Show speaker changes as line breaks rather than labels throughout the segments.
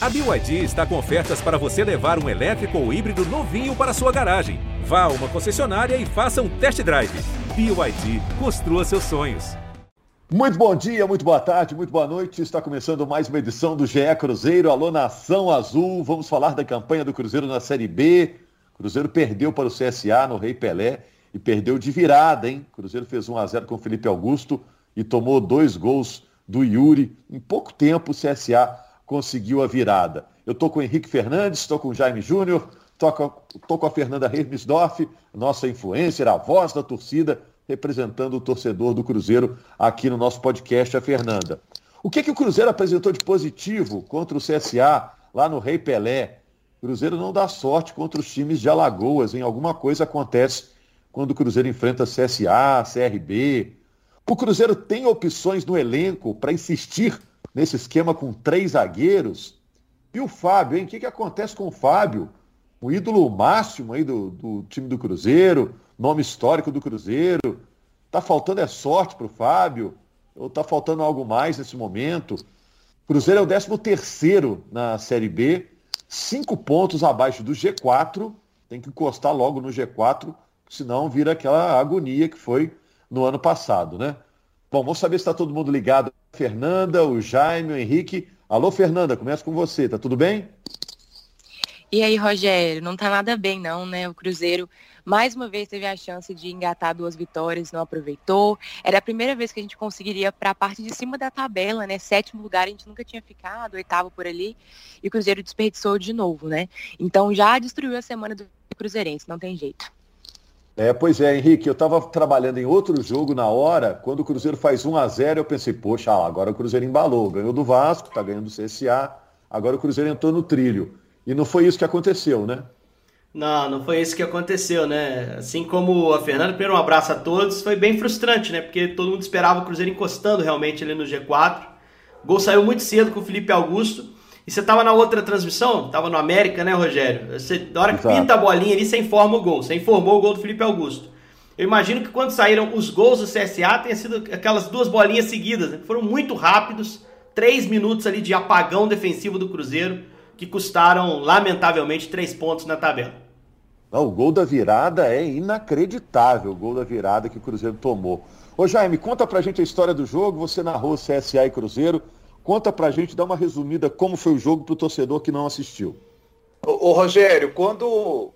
A BYD está com ofertas para você levar um elétrico ou híbrido novinho para sua garagem. Vá a uma concessionária e faça um test drive. BYD, construa seus sonhos.
Muito bom dia, muito boa tarde, muito boa noite. Está começando mais uma edição do GE Cruzeiro. Alô, Nação Azul. Vamos falar da campanha do Cruzeiro na Série B. Cruzeiro perdeu para o CSA no Rei Pelé e perdeu de virada, hein? Cruzeiro fez 1 a 0 com o Felipe Augusto e tomou dois gols do Yuri. Em pouco tempo, o CSA conseguiu a virada. Eu estou com o Henrique Fernandes, estou com o Jaime Júnior, estou com a Fernanda Hermesdorf, nossa influencer, a voz da torcida, representando o torcedor do Cruzeiro aqui no nosso podcast, a Fernanda. O que, que o Cruzeiro apresentou de positivo contra o CSA lá no Rei Pelé? O Cruzeiro não dá sorte contra os times de Alagoas, em alguma coisa acontece quando o Cruzeiro enfrenta CSA, CRB. O Cruzeiro tem opções no elenco para insistir nesse esquema com três zagueiros. E o Fábio, hein? O que, que acontece com o Fábio? O ídolo máximo aí do, do time do Cruzeiro, nome histórico do Cruzeiro. Tá faltando é sorte para o Fábio? Ou tá faltando algo mais nesse momento? Cruzeiro é o 13 terceiro na Série B, cinco pontos abaixo do G4. Tem que encostar logo no G4, senão vira aquela agonia que foi no ano passado, né? Bom, vamos saber se está todo mundo ligado. Fernanda, o Jaime, o Henrique. Alô, Fernanda, começa com você, tá tudo bem?
E aí, Rogério, não tá nada bem não, né? O Cruzeiro mais uma vez teve a chance de engatar duas vitórias, não aproveitou. Era a primeira vez que a gente conseguiria para a parte de cima da tabela, né? Sétimo lugar a gente nunca tinha ficado, oitavo por ali, e o Cruzeiro desperdiçou de novo, né? Então já destruiu a semana do Cruzeirense, não tem jeito.
É, pois é, Henrique, eu estava trabalhando em outro jogo na hora, quando o Cruzeiro faz 1 a 0 eu pensei, poxa, agora o Cruzeiro embalou, ganhou do Vasco, está ganhando do CSA, agora o Cruzeiro entrou no trilho. E não foi isso que aconteceu, né?
Não, não foi isso que aconteceu, né? Assim como a Fernanda, primeiro um abraço a todos, foi bem frustrante, né? Porque todo mundo esperava o Cruzeiro encostando realmente ali no G4. O gol saiu muito cedo com o Felipe Augusto. E você tava na outra transmissão, tava no América, né, Rogério? Você, na hora que Exato. pinta a bolinha ali, você informa o gol. Você informou o gol do Felipe Augusto. Eu imagino que quando saíram os gols do CSA, tenha sido aquelas duas bolinhas seguidas, né? Foram muito rápidos. Três minutos ali de apagão defensivo do Cruzeiro, que custaram, lamentavelmente, três pontos na tabela.
Não, o gol da virada é inacreditável, o gol da virada que o Cruzeiro tomou. Ô Jaime, conta pra gente a história do jogo. Você narrou CSA e Cruzeiro. Conta pra gente, dá uma resumida como foi o jogo pro torcedor que não assistiu.
Ô, Rogério, quando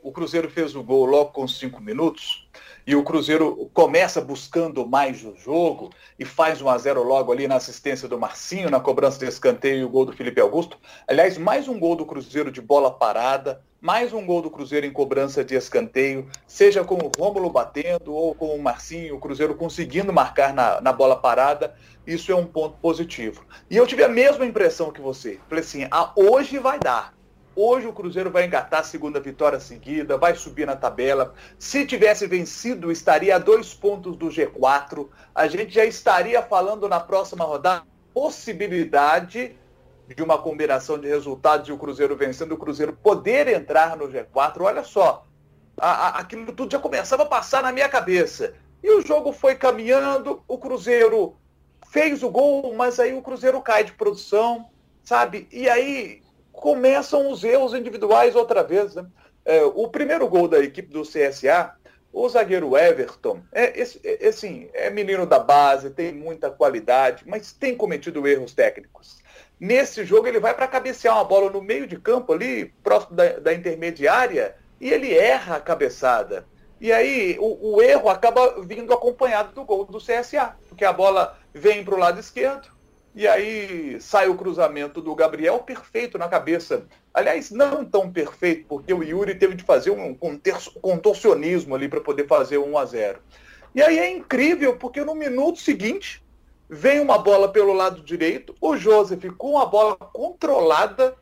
o Cruzeiro fez o gol logo com cinco minutos, e o Cruzeiro começa buscando mais o jogo e faz 1 a 0 logo ali na assistência do Marcinho, na cobrança de escanteio e o gol do Felipe Augusto. Aliás, mais um gol do Cruzeiro de bola parada, mais um gol do Cruzeiro em cobrança de escanteio, seja com o Rômulo batendo ou com o Marcinho, o Cruzeiro conseguindo marcar na, na bola parada, isso é um ponto positivo. E eu tive a mesma impressão que você. Falei assim, ah, hoje vai dar. Hoje o Cruzeiro vai engatar a segunda vitória seguida, vai subir na tabela. Se tivesse vencido, estaria a dois pontos do G4. A gente já estaria falando na próxima rodada possibilidade de uma combinação de resultados e o Cruzeiro vencendo, o Cruzeiro poder entrar no G4. Olha só, a, a, aquilo tudo já começava a passar na minha cabeça. E o jogo foi caminhando, o Cruzeiro fez o gol, mas aí o Cruzeiro cai de produção, sabe? E aí começam os erros individuais outra vez. Né? É, o primeiro gol da equipe do CSA, o zagueiro Everton, é, esse, é, assim, é menino da base, tem muita qualidade, mas tem cometido erros técnicos. Nesse jogo ele vai para cabecear uma bola no meio de campo ali, próximo da, da intermediária, e ele erra a cabeçada. E aí o, o, erro acaba vindo acompanhado do gol do CSA, porque a bola vem para o lado esquerdo, e aí sai o cruzamento do Gabriel perfeito na cabeça. Aliás, não tão perfeito, porque o Yuri teve de fazer um contorcionismo ali para poder fazer 1 a 0. E aí é incrível, porque no minuto seguinte vem uma bola pelo lado direito, o Joseph com a bola controlada,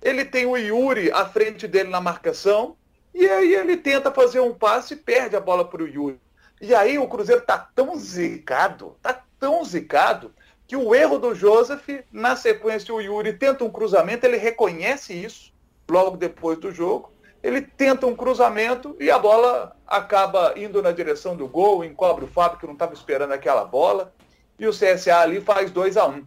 ele tem o Yuri à frente dele na marcação, e aí ele tenta fazer um passe e perde a bola para o Yuri. E aí o Cruzeiro tá tão zicado, tá tão zicado, que o erro do Joseph, na sequência o Yuri tenta um cruzamento, ele reconhece isso logo depois do jogo, ele tenta um cruzamento e a bola acaba indo na direção do gol, encobre o Fábio que não estava esperando aquela bola, e o CSA ali faz 2 a 1 um.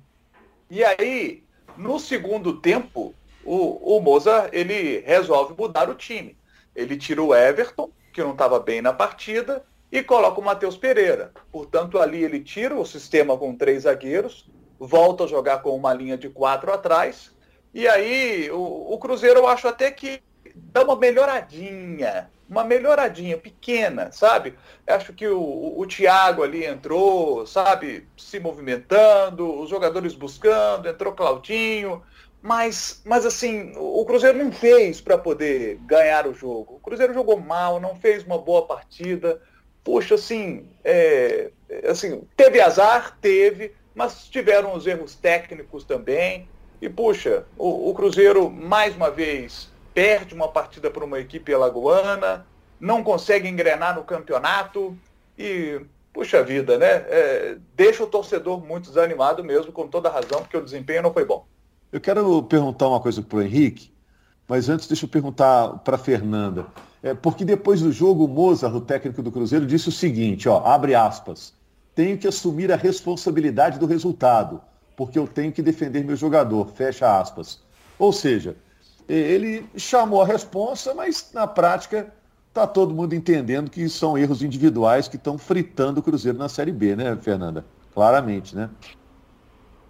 E aí, no segundo tempo, o, o Moza ele resolve mudar o time. Ele tira o Everton, que não estava bem na partida, e coloca o Matheus Pereira. Portanto, ali ele tira o sistema com três zagueiros, volta a jogar com uma linha de quatro atrás, e aí o, o Cruzeiro eu acho até que dá uma melhoradinha, uma melhoradinha pequena, sabe? Acho que o, o, Thiago ali entrou, sabe, se movimentando, os jogadores buscando, entrou Claudinho, mas, mas assim, o Cruzeiro não fez para poder ganhar o jogo. O Cruzeiro jogou mal, não fez uma boa partida. Puxa, assim, é, assim, teve azar, teve, mas tiveram os erros técnicos também. E puxa, o, o Cruzeiro mais uma vez perde uma partida para uma equipe alagoana, não consegue engrenar no campeonato e, puxa vida, né? É, deixa o torcedor muito desanimado mesmo, com toda razão, porque o desempenho não foi bom.
Eu quero perguntar uma coisa para o Henrique, mas antes deixa eu perguntar para Fernanda. É, porque depois do jogo, o Mozart, o técnico do Cruzeiro, disse o seguinte, ó, abre aspas, tenho que assumir a responsabilidade do resultado, porque eu tenho que defender meu jogador, fecha aspas. Ou seja, ele chamou a responsa, mas na prática está todo mundo entendendo que são erros individuais que estão fritando o Cruzeiro na Série B, né, Fernanda? Claramente, né?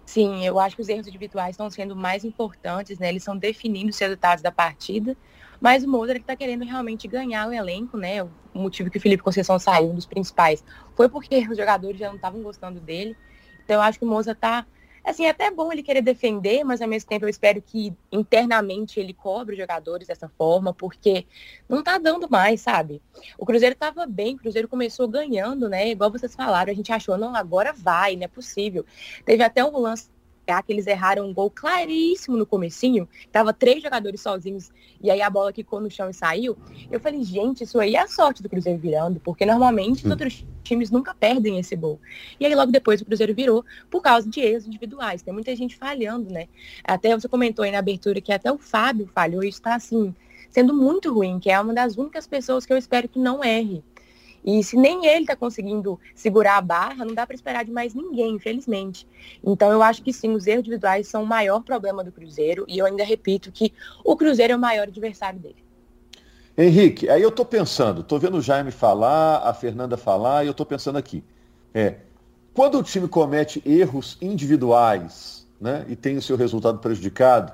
Sim, eu acho que os erros individuais estão sendo mais importantes, né? Eles estão definindo os resultados da partida, mas o Moura está querendo realmente ganhar o elenco, né? O motivo que o Felipe Conceição saiu, um dos principais, foi porque os jogadores já não estavam gostando dele. Então eu acho que o Moza está assim, é até bom ele querer defender, mas ao mesmo tempo eu espero que internamente ele cobre os jogadores dessa forma, porque não tá dando mais, sabe? O Cruzeiro tava bem, o Cruzeiro começou ganhando, né? Igual vocês falaram, a gente achou, não, agora vai, não é possível. Teve até um lance que eles erraram um gol claríssimo no comecinho, tava três jogadores sozinhos, e aí a bola quicou no chão e saiu. Eu falei, gente, isso aí é a sorte do Cruzeiro virando, porque normalmente os hum. outros times nunca perdem esse gol. E aí logo depois o Cruzeiro virou por causa de erros individuais. Tem muita gente falhando, né? Até você comentou aí na abertura que até o Fábio falhou, isso tá assim, sendo muito ruim, que é uma das únicas pessoas que eu espero que não erre. E se nem ele está conseguindo segurar a barra, não dá para esperar de mais ninguém, infelizmente. Então eu acho que sim, os erros individuais são o maior problema do Cruzeiro. E eu ainda repito que o Cruzeiro é o maior adversário dele.
Henrique, aí eu estou pensando, estou vendo o Jaime falar, a Fernanda falar, e eu estou pensando aqui. É, quando o time comete erros individuais né, e tem o seu resultado prejudicado,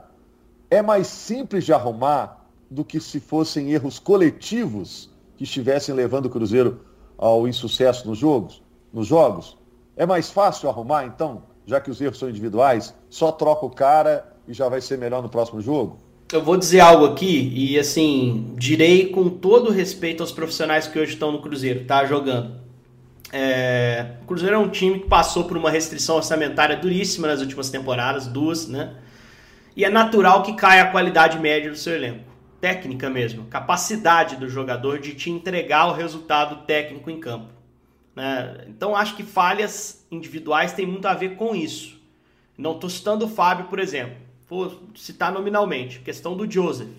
é mais simples de arrumar do que se fossem erros coletivos que estivessem levando o Cruzeiro ao insucesso nos jogos, nos jogos? É mais fácil arrumar, então, já que os erros são individuais, só troca o cara e já vai ser melhor no próximo jogo?
Eu vou dizer algo aqui e assim, direi com todo respeito aos profissionais que hoje estão no Cruzeiro, tá jogando. É, o Cruzeiro é um time que passou por uma restrição orçamentária duríssima nas últimas temporadas, duas, né? E é natural que caia a qualidade média do seu elenco técnica mesmo, capacidade do jogador de te entregar o resultado técnico em campo. Né? Então acho que falhas individuais têm muito a ver com isso. Não estou citando o Fábio, por exemplo. Vou citar nominalmente. Questão do Joseph,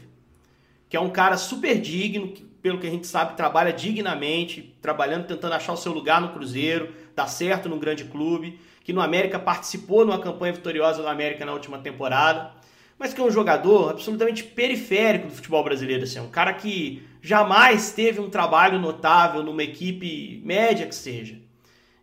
que é um cara super digno, que, pelo que a gente sabe, trabalha dignamente, trabalhando, tentando achar o seu lugar no Cruzeiro, dá certo no grande clube, que no América participou numa campanha vitoriosa do América na última temporada mas que é um jogador absolutamente periférico do futebol brasileiro, assim, é um cara que jamais teve um trabalho notável numa equipe média que seja.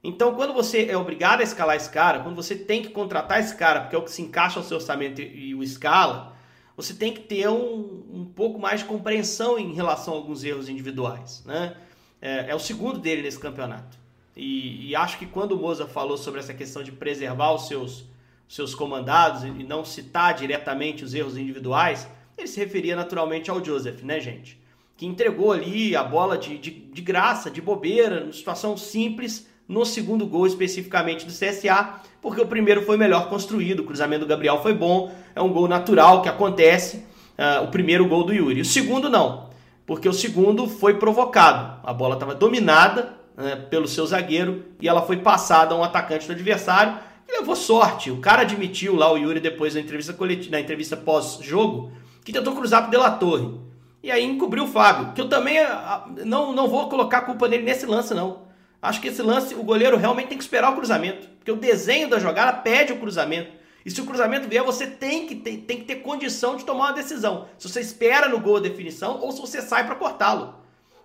Então, quando você é obrigado a escalar esse cara, quando você tem que contratar esse cara, porque é o que se encaixa ao seu orçamento e, o escala, você tem que ter um, um pouco mais de compreensão em relação a alguns erros individuais. Né? É, é o segundo dele nesse campeonato. E, e acho que quando o Moza falou sobre essa questão de preservar os seus seus comandados e não citar diretamente os erros individuais, ele se referia naturalmente ao Joseph, né, gente? Que entregou ali a bola de, de, de graça, de bobeira, numa situação simples, no segundo gol especificamente do CSA, porque o primeiro foi melhor construído, o cruzamento do Gabriel foi bom, é um gol natural que acontece, uh, o primeiro gol do Yuri. O segundo não, porque o segundo foi provocado, a bola estava dominada uh, pelo seu zagueiro e ela foi passada a um atacante do adversário, levou sorte. O cara admitiu lá, o Yuri, depois na entrevista, coletiva, na entrevista pós-jogo, que tentou cruzar pro De La Torre. E aí encobriu o Fábio, que eu também ah, não, não vou colocar a culpa nele nesse lance, não. Acho que esse lance, o goleiro realmente tem que esperar o cruzamento. Porque o desenho da jogada pede o cruzamento. E se o cruzamento vier, você tem que ter, tem que ter condição de tomar uma decisão. Se você espera no gol a definição ou se você sai para cortá-lo.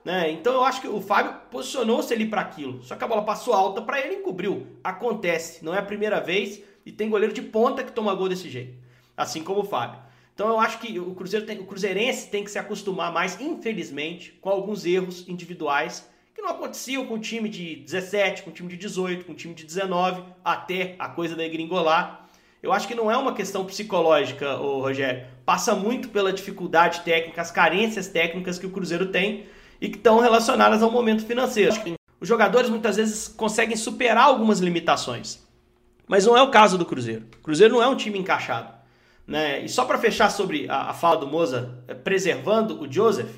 Né? Então eu acho que o Fábio posicionou-se ali para aquilo. Só que a bola passou alta para ele e encobriu. Acontece, não é a primeira vez e tem goleiro de ponta que toma gol desse jeito. Assim como o Fábio. Então eu acho que o Cruzeiro tem, o Cruzeirense tem que se acostumar mais, infelizmente, com alguns erros individuais que não aconteciam com o time de 17, com o time de 18, com o time de 19, até a coisa da gringolar. Eu acho que não é uma questão psicológica, ô Rogério. Passa muito pela dificuldade técnica, as carências técnicas que o Cruzeiro tem e que estão relacionadas ao momento financeiro. Os jogadores muitas vezes conseguem superar algumas limitações, mas não é o caso do Cruzeiro. O Cruzeiro não é um time encaixado. Né? E só para fechar sobre a, a, fala do Moza, é, preservando o Joseph,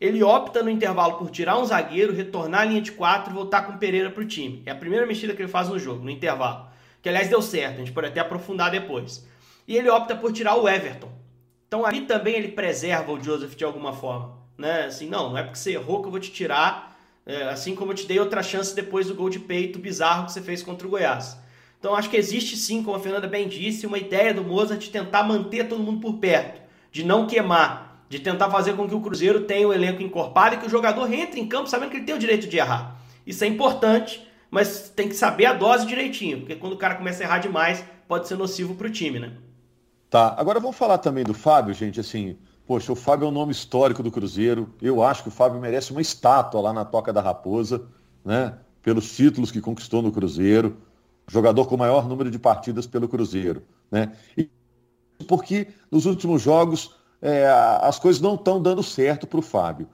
ele opta no intervalo por tirar um zagueiro, retornar a linha de quatro e voltar com o Pereira para o time. É a primeira mexida que ele faz no jogo, no intervalo. Que aliás deu certo, a gente pode até aprofundar depois. E ele opta por tirar o Everton. Então ali também ele preserva o Joseph de alguma forma. Né? Assim, não, não é porque você errou que eu vou te tirar, é, assim como eu te dei outra chance depois do gol de peito bizarro que você fez contra o Goiás. Então acho que existe sim, como a Fernanda bem disse, uma ideia do Mozart de tentar manter todo mundo por perto, de não queimar, de tentar fazer com que o Cruzeiro tenha o elenco encorpado e que o jogador entre em campo sabendo que ele tem o direito de errar. Isso é importante, mas tem que saber a dose direitinho, porque quando o cara começa a errar demais, pode ser nocivo para o time, né?
Tá, agora vamos falar também do Fábio, gente, assim, poxa, o Fábio é um nome histórico do Cruzeiro, eu acho que o Fábio merece uma estátua lá na Toca da Raposa, né, pelos títulos que conquistou no Cruzeiro, jogador com o maior número de partidas pelo Cruzeiro. Né? E porque nos últimos jogos é, as coisas não estão dando certo para o Fábio.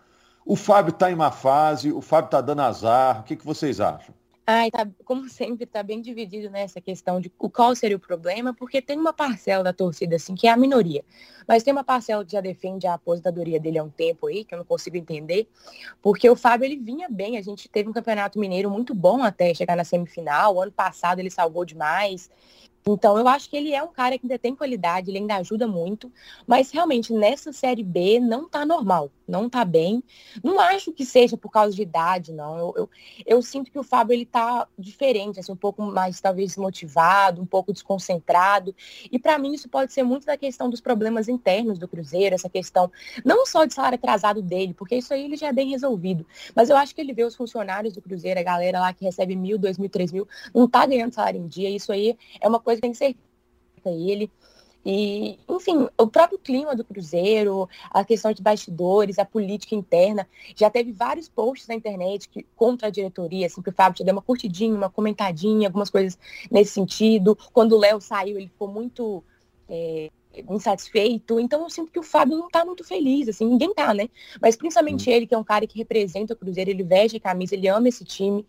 O Fábio está em má fase, o Fábio está dando azar. O que, que vocês acham?
Ai, tá, como sempre, está bem dividido nessa questão de qual seria o problema, porque tem uma parcela da torcida, assim, que é a minoria. Mas tem uma parcela que já defende a aposentadoria dele há um tempo aí, que eu não consigo entender, porque o Fábio, ele vinha bem, a gente teve um campeonato mineiro muito bom até chegar na semifinal, o ano passado ele salvou demais, então, eu acho que ele é um cara que ainda tem qualidade, ele ainda ajuda muito, mas realmente nessa Série B não tá normal, não tá bem. Não acho que seja por causa de idade, não. Eu, eu, eu sinto que o Fábio, ele tá diferente, assim, um pouco mais, talvez, desmotivado, um pouco desconcentrado. E para mim isso pode ser muito da questão dos problemas internos do Cruzeiro, essa questão não só de salário atrasado dele, porque isso aí ele já é bem resolvido, mas eu acho que ele vê os funcionários do Cruzeiro, a galera lá que recebe mil, dois mil, três mil, não tá ganhando salário em dia, isso aí é uma coisa coisa tem que ser ele. E, enfim, o próprio clima do Cruzeiro, a questão de bastidores, a política interna, já teve vários posts na internet que, contra a diretoria, assim, que o Fábio te deu uma curtidinha, uma comentadinha, algumas coisas nesse sentido. Quando o Léo saiu, ele ficou muito é, insatisfeito. Então eu sinto que o Fábio não tá muito feliz, assim, ninguém tá, né? Mas principalmente hum. ele, que é um cara que representa o Cruzeiro, ele veste a camisa, ele ama esse time.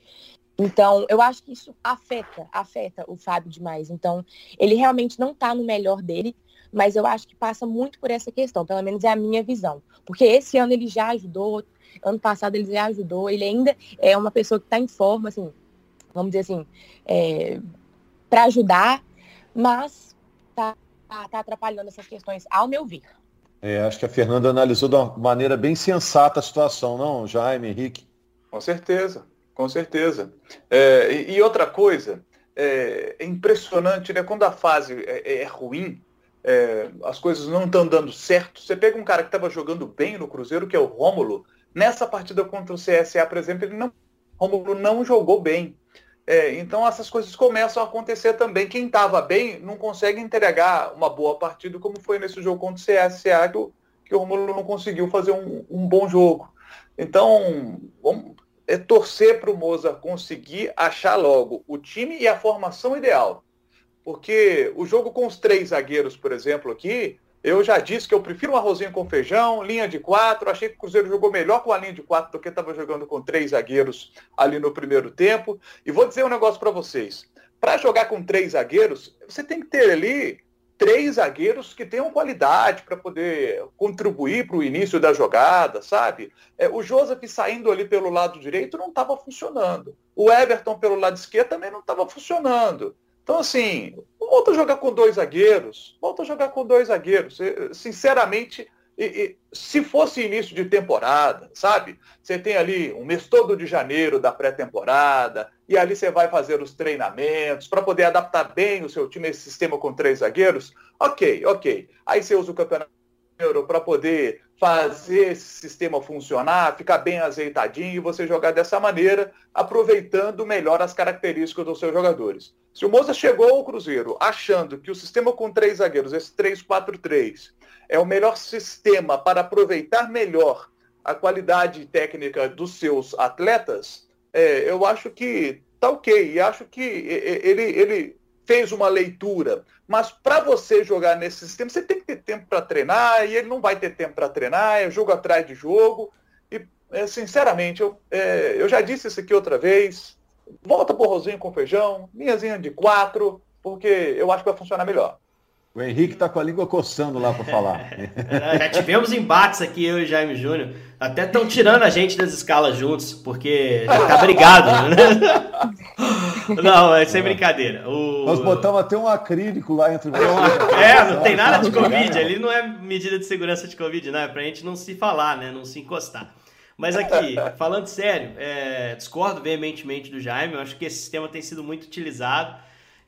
Então, eu acho que isso afeta, afeta o Fábio demais. Então, ele realmente não está no melhor dele, mas eu acho que passa muito por essa questão, pelo menos é a minha visão. Porque esse ano ele já ajudou, ano passado ele já ajudou, ele ainda é uma pessoa que está em forma, assim, vamos dizer assim, é, para ajudar, mas está tá, tá atrapalhando essas questões, ao meu ver.
É, acho que a Fernanda analisou de uma maneira bem sensata a situação, não, Jaime, Henrique?
Com certeza. Com certeza. É, e, e, outra coisa, é, é, impressionante, né? Quando a fase é, é ruim, é, as coisas não estão dando certo. Você pega um cara que estava jogando bem no Cruzeiro, que é o Rômulo. Nessa partida contra o CSA, por exemplo, ele não, Rômulo não jogou bem. É, então essas coisas começam a acontecer também. Quem estava bem não consegue entregar uma boa partida, como foi nesse jogo contra o CSA, que o, que o Romulo não conseguiu fazer um, um bom jogo. Então, vamos, é torcer para o Mozart conseguir achar logo o time e a formação ideal. Porque o jogo com os três zagueiros, por exemplo, aqui, eu já disse que eu prefiro um arrozinho com feijão, linha de quatro. Achei que o Cruzeiro jogou melhor com a linha de quatro do que estava jogando com três zagueiros ali no primeiro tempo. E vou dizer um negócio para vocês. Para jogar com três zagueiros, você tem que ter ali três zagueiros que tenham qualidade para poder contribuir para o início da jogada, sabe? É, o Joseph saindo ali pelo lado direito não estava funcionando. O Everton pelo lado esquerdo também não estava funcionando. Então, assim, volta a jogar com dois zagueiros. Volta a jogar com dois zagueiros. Sinceramente, e, e, se fosse início de temporada, sabe? Você tem ali um mês todo de janeiro da pré-temporada, e ali você vai fazer os treinamentos para poder adaptar bem o seu time a esse sistema com três zagueiros. Ok, ok. Aí você usa o campeonato para poder fazer esse sistema funcionar, ficar bem azeitadinho e você jogar dessa maneira, aproveitando melhor as características dos seus jogadores. Se o Moza chegou ao Cruzeiro achando que o sistema com três zagueiros, esse 3-4-3, é o melhor sistema para aproveitar melhor a qualidade técnica dos seus atletas, é, eu acho que tá ok. E acho que ele, ele fez uma leitura. Mas para você jogar nesse sistema, você tem que ter tempo para treinar, e ele não vai ter tempo para treinar, é jogo atrás de jogo. E, é, sinceramente, eu, é, eu já disse isso aqui outra vez. Volta pro rosinho com feijão, minhazinha de quatro, porque eu acho que vai funcionar melhor.
O Henrique está com a língua coçando lá para falar.
Já tivemos embates aqui, eu e Jaime Júnior. Até estão tirando a gente das escalas juntos, porque já tá brigado, né? Não, é sem brincadeira. O...
Nós botamos até um acrílico lá entre vocês.
É, não tem nada de Covid. Ali não é medida de segurança de Covid, não. É pra gente não se falar, né? Não se encostar. Mas aqui, falando sério, é, discordo veementemente do Jaime. Eu acho que esse sistema tem sido muito utilizado.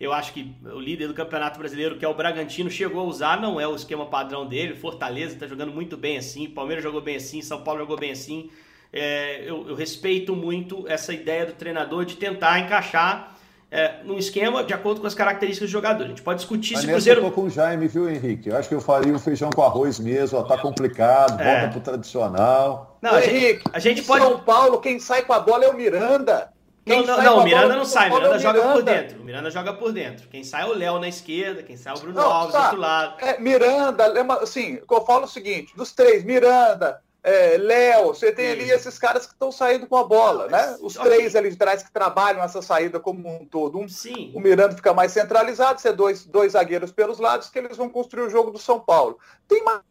Eu acho que o líder do Campeonato Brasileiro, que é o Bragantino, chegou a usar, não é o esquema padrão dele. Fortaleza está jogando muito bem assim, Palmeiras jogou bem assim, São Paulo jogou bem assim. É, eu, eu, respeito muito essa ideia do treinador de tentar encaixar é, num esquema de acordo com as características do jogador. A gente pode discutir
Mas
se o Cruzeiro.
Eu tô com o Jaime, viu, Henrique? Eu acho que eu faria o feijão com arroz mesmo, ó, tá complicado, é. volta pro tradicional.
Não, Ô, a Henrique, gente, a gente pode. São Paulo, quem sai com a bola é o Miranda.
Não, não, não o Miranda não sai, Miranda, joga Miranda. por dentro. O Miranda joga por dentro. Quem sai é o Léo na esquerda, quem sai é o Bruno não, Alves tá. do outro lado.
É, Miranda, assim, eu falo o seguinte: dos três, Miranda, é, Léo, você tem ali esses caras que estão saindo com a bola, né? Os três ali de trás que trabalham essa saída como um todo. Um, Sim. O Miranda fica mais centralizado, você dois, dois zagueiros pelos lados que eles vão construir o jogo do São Paulo. Tem mais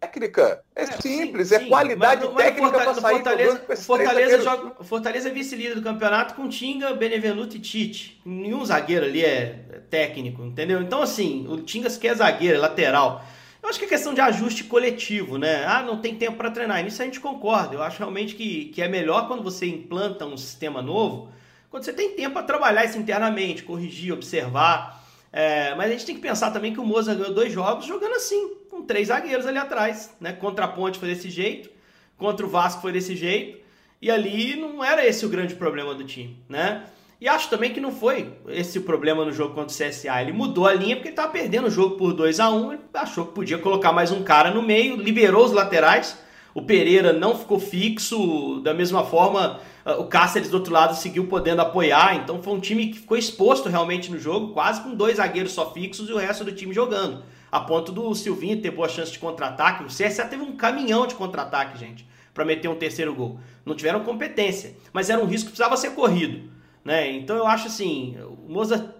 técnica. É, é simples, sim, é sim. qualidade mas, técnica para sair
Fortaleza, o Fortaleza, joga, Fortaleza é vice-líder do campeonato com Tinga, Benevenuto e Tite. Nenhum zagueiro ali é técnico, entendeu? Então, assim, o Tinga quer zagueiro, é lateral. Eu acho que é questão de ajuste coletivo, né? Ah, não tem tempo para treinar. Nisso a gente concorda. Eu acho realmente que, que é melhor quando você implanta um sistema novo, quando você tem tempo para trabalhar isso internamente, corrigir, observar. É, mas a gente tem que pensar também que o Moza ganhou dois jogos jogando assim, com três zagueiros ali atrás. Né? Contra a Ponte foi desse jeito, contra o Vasco foi desse jeito, e ali não era esse o grande problema do time. Né? E acho também que não foi esse o problema no jogo contra o CSA. Ele mudou a linha porque ele estava perdendo o jogo por 2 a 1 um, achou que podia colocar mais um cara no meio, liberou os laterais. O Pereira não ficou fixo, da mesma forma ah, o Cáceres do outro lado seguiu podendo apoiar, então foi um time que ficou exposto realmente no jogo, quase com dois zagueiros só fixos e o resto do time jogando. A ponto do Silvinho ter boa chance de contra-ataque. O CSA teve um caminhão de contra-ataque, gente, para meter um terceiro gol. Não tiveram competência, mas era um risco que precisava ser corrido. Né? Então eu acho assim, o Moza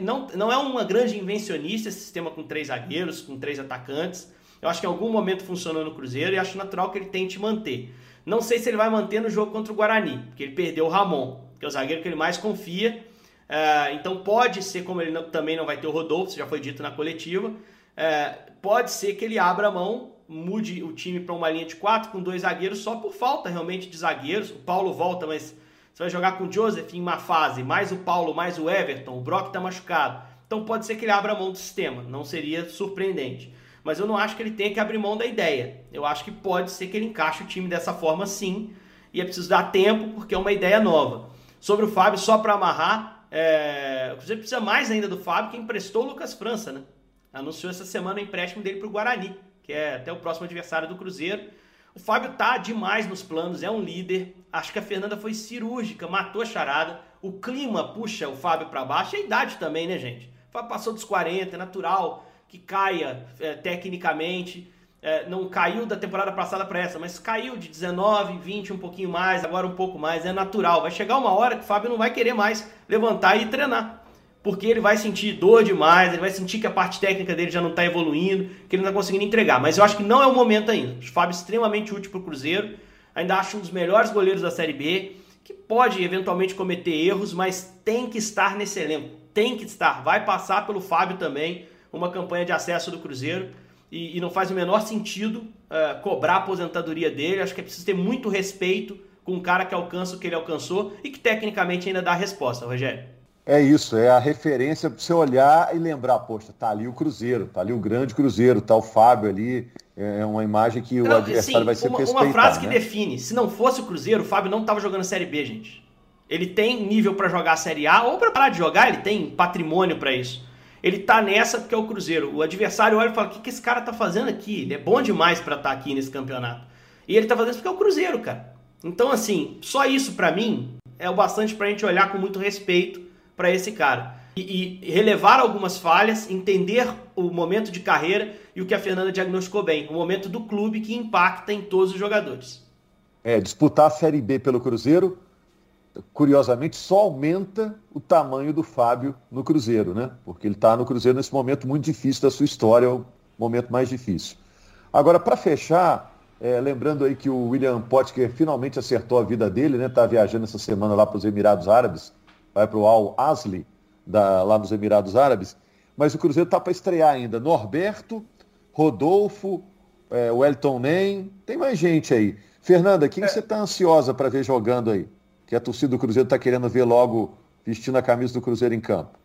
não, não é uma grande invencionista esse sistema com três zagueiros, com três atacantes. Eu acho que em algum momento funcionou no Cruzeiro e acho natural que ele tente manter. Não sei se ele vai manter no jogo contra o Guarani, porque ele perdeu o Ramon, que é o zagueiro que ele mais confia. É, então pode ser, como ele também não vai ter o Rodolfo, já foi dito na coletiva, é, pode ser que ele abra a mão, mude o time para uma linha de quatro com dois zagueiros, só por falta realmente de zagueiros. O Paulo volta, mas você vai jogar com o Joseph em uma fase, mais o Paulo, mais o Everton, o Brock está machucado. Então pode ser que ele abra a mão do sistema, não seria surpreendente mas eu não acho que ele tenha que abrir mão da ideia. Eu acho que pode ser que ele encaixe o time dessa forma sim, e é preciso dar tempo porque é uma ideia nova. Sobre o Fábio, só para amarrar, é... o Cruzeiro precisa mais ainda do Fábio, que emprestou o Lucas França, né? Anunciou essa semana o empréstimo dele para o Guarani, que é até o próximo adversário do Cruzeiro. O Fábio tá demais nos planos, é um líder. Acho que a Fernanda foi cirúrgica, matou a charada. O clima puxa o Fábio para baixo, a idade também, né, gente? O Fábio passou dos 40, é natural que caia é, tecnicamente. É, não caiu da temporada passada para essa, mas caiu de 19, 20, um pouquinho mais, agora um pouco mais. É natural. Vai chegar uma hora que o Fábio não vai querer mais levantar e treinar. Porque ele vai sentir dor demais, ele vai sentir que a parte técnica dele já não está evoluindo, que ele não está conseguindo entregar. Mas eu acho que não é o momento ainda. O Fábio é extremamente útil para o Cruzeiro. Ainda acho um dos melhores goleiros da Série B, que pode eventualmente cometer erros, mas tem que estar nesse elenco. Tem que estar. Vai passar pelo Fábio também uma campanha de acesso do Cruzeiro. e, e não faz o menor sentido uh, cobrar a aposentadoria dele. Acho que é preciso ter muito respeito com um cara que alcança o que ele alcançou e que tecnicamente ainda dá a resposta, Rogério.
É isso, é a referência para você olhar e lembrar, poxa, tá ali o Cruzeiro, tá ali o grande Cruzeiro, tá o Fábio ali, é uma imagem que o adversário vai ser
uma. Uma frase que
né?
define, se não fosse o Cruzeiro, o Fábio não estava jogando Série B, gente. Ele tem nível para jogar a Série A ou para parar de jogar, ele tem patrimônio para isso. Ele tá nessa porque é o Cruzeiro. O adversário olha e fala: o que, que esse cara tá fazendo aqui? Ele é bom demais para estar tá aqui nesse campeonato. E ele tá fazendo isso porque é o Cruzeiro, cara. Então, assim, só isso para mim é o bastante pra gente olhar com muito respeito para esse cara. E, e, relevar algumas falhas, entender o momento de carreira e o que a Fernanda diagnosticou bem, o momento do clube que impacta em todos os jogadores.
É, disputar a Série B pelo Cruzeiro curiosamente, só aumenta o tamanho do Fábio no Cruzeiro, né? Porque ele está no Cruzeiro nesse momento muito difícil da sua história, é o momento mais difícil. Agora, para fechar, é, lembrando aí que o William Potker finalmente acertou a vida dele, né? Está viajando essa semana lá para os Emirados Árabes, vai para o Al Asli, da, lá nos Emirados Árabes. Mas o Cruzeiro está para estrear ainda. Norberto, Rodolfo, é, Wellington Nem, tem mais gente aí. Fernanda, quem é. você está ansiosa para ver jogando aí? que a torcida do Cruzeiro está querendo ver logo vestindo a camisa do Cruzeiro em campo?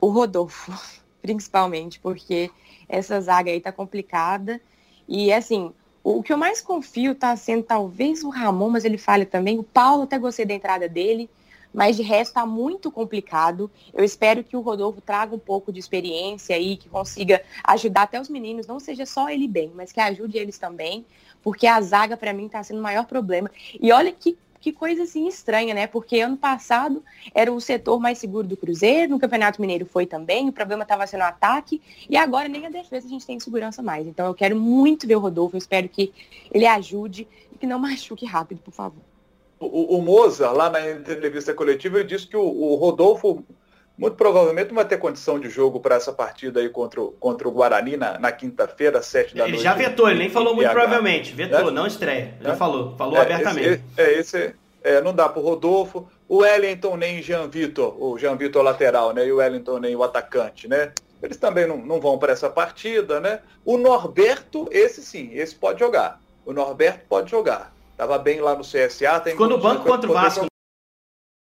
O Rodolfo, principalmente, porque essa zaga aí tá complicada. E assim, o que eu mais confio está sendo talvez o Ramon, mas ele falha também. O Paulo até gostei da entrada dele, mas de resto está muito complicado. Eu espero que o Rodolfo traga um pouco de experiência aí, que consiga ajudar até os meninos, não seja só ele bem, mas que ajude eles também, porque a zaga para mim está sendo o maior problema. E olha que que coisa assim estranha, né? Porque ano passado era o setor mais seguro do Cruzeiro, no Campeonato Mineiro foi também, o problema estava sendo o ataque, e agora nem a defesa a gente tem segurança mais. Então eu quero muito ver o Rodolfo, eu espero que ele ajude e que não machuque rápido, por favor.
O, o Moza, lá na entrevista coletiva, ele disse que o, o Rodolfo muito provavelmente não vai ter condição de jogo para essa partida aí contra o, contra o Guarani na, na quinta-feira, às sete da
ele
noite.
Ele já vetou, ele nem falou muito provavelmente. Vetou, não estreia. Já é? falou, falou é, abertamente.
Esse, é, esse é, não dá para o Rodolfo. O Wellington nem Jean Vitor, o Jean Vitor lateral, né? E o Wellington nem o atacante, né? Eles também não, não vão para essa partida, né? O Norberto, esse sim, esse pode jogar. O Norberto pode jogar. Tava bem lá no CSA.
Ficou no banco contra o Vasco.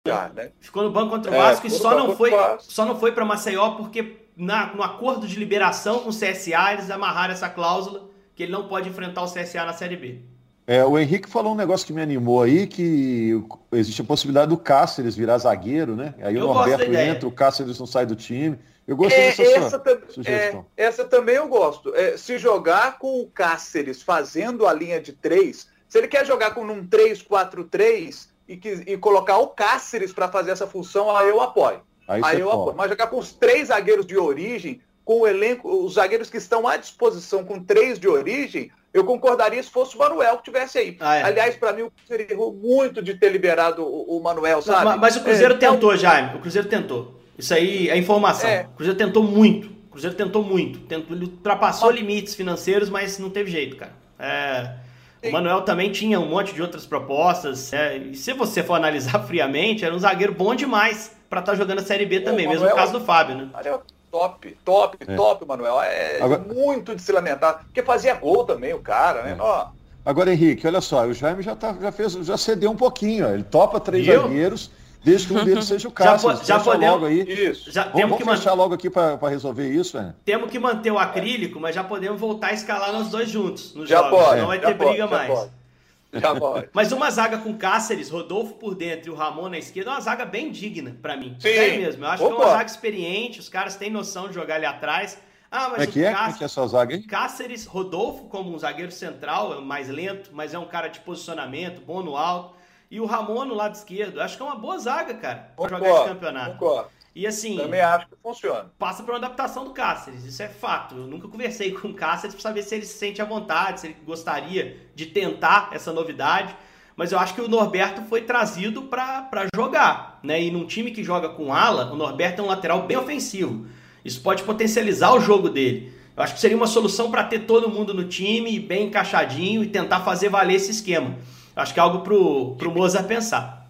Já, né? Ficou no banco contra o é, Vasco é, e só não, foi, só não foi para Maceió porque na, no acordo de liberação com o CSA eles amarraram essa cláusula que ele não pode enfrentar o CSA na Série B.
É, o Henrique falou um negócio que me animou aí, que existe a possibilidade do Cáceres virar zagueiro, né? Aí eu o Norberto entra, o Cáceres não sai do time. Eu gostei é, dessa essa sua sugestão.
É, essa também eu gosto. É, se jogar com o Cáceres fazendo a linha de três, se ele quer jogar com um 3-4-3, e, que, e colocar o Cáceres para fazer essa função, aí eu apoio. Aí, aí eu apoio. Mas jogar com os três zagueiros de origem, com o elenco, os zagueiros que estão à disposição com três de origem, eu concordaria se fosse o Manuel que tivesse aí. Ah, é. Aliás, para mim, o Cruzeiro errou muito de ter liberado o, o Manuel, sabe?
Mas, mas o Cruzeiro é, tentou, então... Jaime. O Cruzeiro tentou. Isso aí é informação. É. O Cruzeiro tentou muito. O Cruzeiro tentou muito. Tentou, ele ultrapassou mas... limites financeiros, mas não teve jeito, cara. É... O Manuel também tinha um monte de outras propostas. É, e se você for analisar friamente, era um zagueiro bom demais para estar tá jogando a Série B também, mesmo no caso do Fábio, né?
Top, top, é. top, Manuel. É Agora... muito de se lamentar. Porque fazia gol também o cara, né? É. Ó.
Agora, Henrique, olha só, o Jaime já, tá, já, fez, já cedeu um pouquinho. Ó. Ele topa três Eu? zagueiros Desde que um deles seja o Cássio.
Já, já podemos.
Logo aí. Isso. Já, vamos, temos vamos que fechar logo aqui para resolver isso, né?
Temos que manter o acrílico, mas já podemos voltar a escalar nós dois juntos. No já jogos. pode. Não vai ter pode, briga mais. Pode. Já pode. Mas uma zaga com Cáceres, Rodolfo por dentro e o Ramon na esquerda é uma zaga bem digna para mim. Sim. É mesmo. Eu acho Opa. que é uma zaga experiente, os caras têm noção de jogar ali atrás.
Ah, mas é que é? Cáceres, é que é essa zaga, hein?
Cáceres, Rodolfo como um zagueiro central, é mais lento, mas é um cara de posicionamento, bom no alto e o Ramon no lado esquerdo. Acho que é uma boa zaga, cara, pra jogar esse campeonato. Concordo. E assim.
Também acho que funciona.
Passa por uma adaptação do Cáceres, isso é fato. Eu nunca conversei com o Cáceres para saber se ele se sente à vontade, se ele gostaria de tentar essa novidade. Mas eu acho que o Norberto foi trazido para jogar, né? E num time que joga com ala, o Norberto é um lateral bem ofensivo. Isso pode potencializar o jogo dele. Eu acho que seria uma solução para ter todo mundo no time, bem encaixadinho e tentar fazer valer esse esquema. Acho que é algo pro, pro Mozart pensar.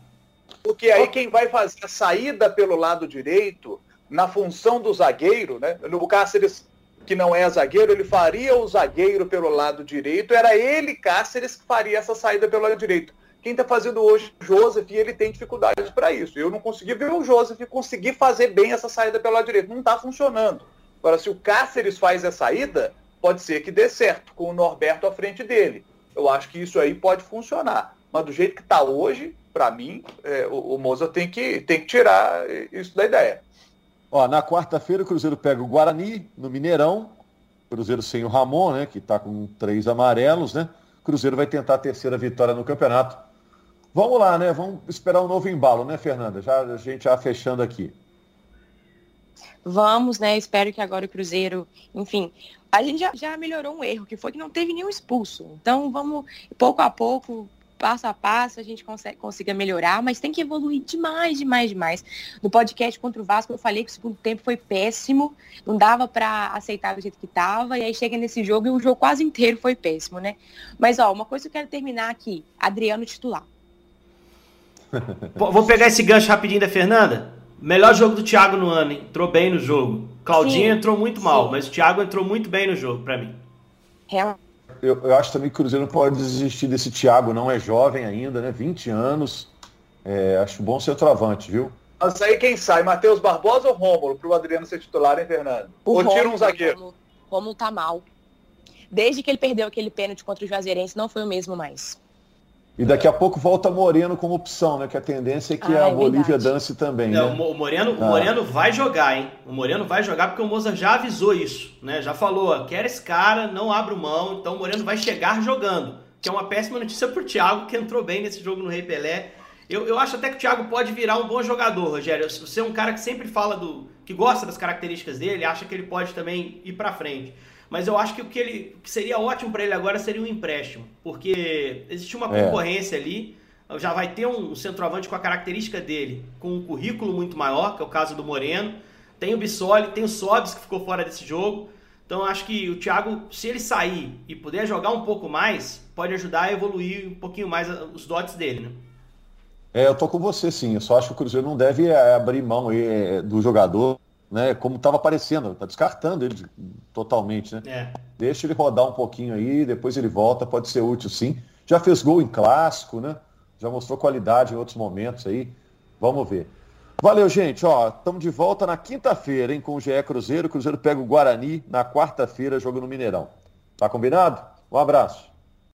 Porque aí quem vai fazer a saída pelo lado direito, na função do zagueiro, né? No Cáceres que não é zagueiro, ele faria o zagueiro pelo lado direito, era ele, Cáceres, que faria essa saída pelo lado direito. Quem está fazendo hoje, Joseph, e ele tem dificuldades para isso. Eu não consegui ver o Joseph conseguir fazer bem essa saída pelo lado direito. Não está funcionando. Agora, se o Cáceres faz a saída, pode ser que dê certo, com o Norberto à frente dele. Eu acho que isso aí pode funcionar. Mas do jeito que está hoje, para mim, é, o, o Moza tem que, tem que tirar isso da ideia.
Ó, na quarta-feira o Cruzeiro pega o Guarani no Mineirão. Cruzeiro sem o Ramon, né? Que está com três amarelos, né? Cruzeiro vai tentar a terceira vitória no campeonato. Vamos lá, né? Vamos esperar um novo embalo, né, Fernanda? Já, a gente já fechando aqui.
Vamos, né? Espero que agora o Cruzeiro, enfim, a gente já, já melhorou um erro, que foi que não teve nenhum expulso. Então vamos, pouco a pouco, passo a passo a gente consegue, consiga melhorar, mas tem que evoluir demais, demais, demais. No podcast contra o Vasco eu falei que o segundo tempo foi péssimo, não dava para aceitar do jeito que estava, e aí chega nesse jogo e o jogo quase inteiro foi péssimo, né? Mas ó, uma coisa que eu quero terminar aqui, Adriano titular.
Vou pegar esse gancho rapidinho da Fernanda. Melhor jogo do Thiago no ano, hein? entrou bem no jogo. Claudinho sim, entrou muito mal, sim. mas o Thiago entrou muito bem no jogo para mim.
Eu, eu, acho também que o Cruzeiro não pode desistir desse Thiago, não é jovem ainda, né? 20 anos. É, acho bom ser travante, viu?
Mas aí quem sai, Matheus Barbosa ou Rômulo, para o Adriano ser titular, hein, Fernando? O ou tira um zagueiro?
Rômulo, Rômulo tá mal. Desde que ele perdeu aquele pênalti contra o Juazeirense, não foi o mesmo mais.
E daqui a pouco volta Moreno como opção, né? Que a tendência é que ah, a é Bolívia dance também.
Não,
né?
o Moreno, ah. o Moreno vai jogar, hein? O Moreno vai jogar porque o Moza já avisou isso, né? Já falou, quer esse cara, não abro mão, então o Moreno vai chegar jogando. Que é uma péssima notícia pro Thiago, que entrou bem nesse jogo no Rei Pelé. Eu, eu acho até que o Thiago pode virar um bom jogador, Rogério. Você é um cara que sempre fala do. que gosta das características dele, acha que ele pode também ir pra frente. Mas eu acho que o que, ele, que seria ótimo para ele agora seria um empréstimo, porque existe uma é. concorrência é. ali. Já vai ter um centroavante com a característica dele, com um currículo muito maior, que é o caso do Moreno. Tem o Bissoli, tem o Sobis, que ficou fora desse jogo. Então acho que o Thiago, se ele sair e puder jogar um pouco mais, pode ajudar a evoluir um pouquinho mais os dotes dele, né?
É, eu tô com você sim. Eu só acho que o Cruzeiro não deve é, abrir mão é, do jogador né? Como estava aparecendo, está descartando ele totalmente, né? É. Deixa ele rodar um pouquinho aí, depois ele volta, pode ser útil sim. Já fez gol em clássico, né? Já mostrou qualidade em outros momentos aí. Vamos ver. Valeu, gente. Ó, estamos de volta na quinta-feira, hein, com o GE Cruzeiro. O Cruzeiro pega o Guarani na quarta-feira, jogo no Mineirão. Tá combinado? Um abraço.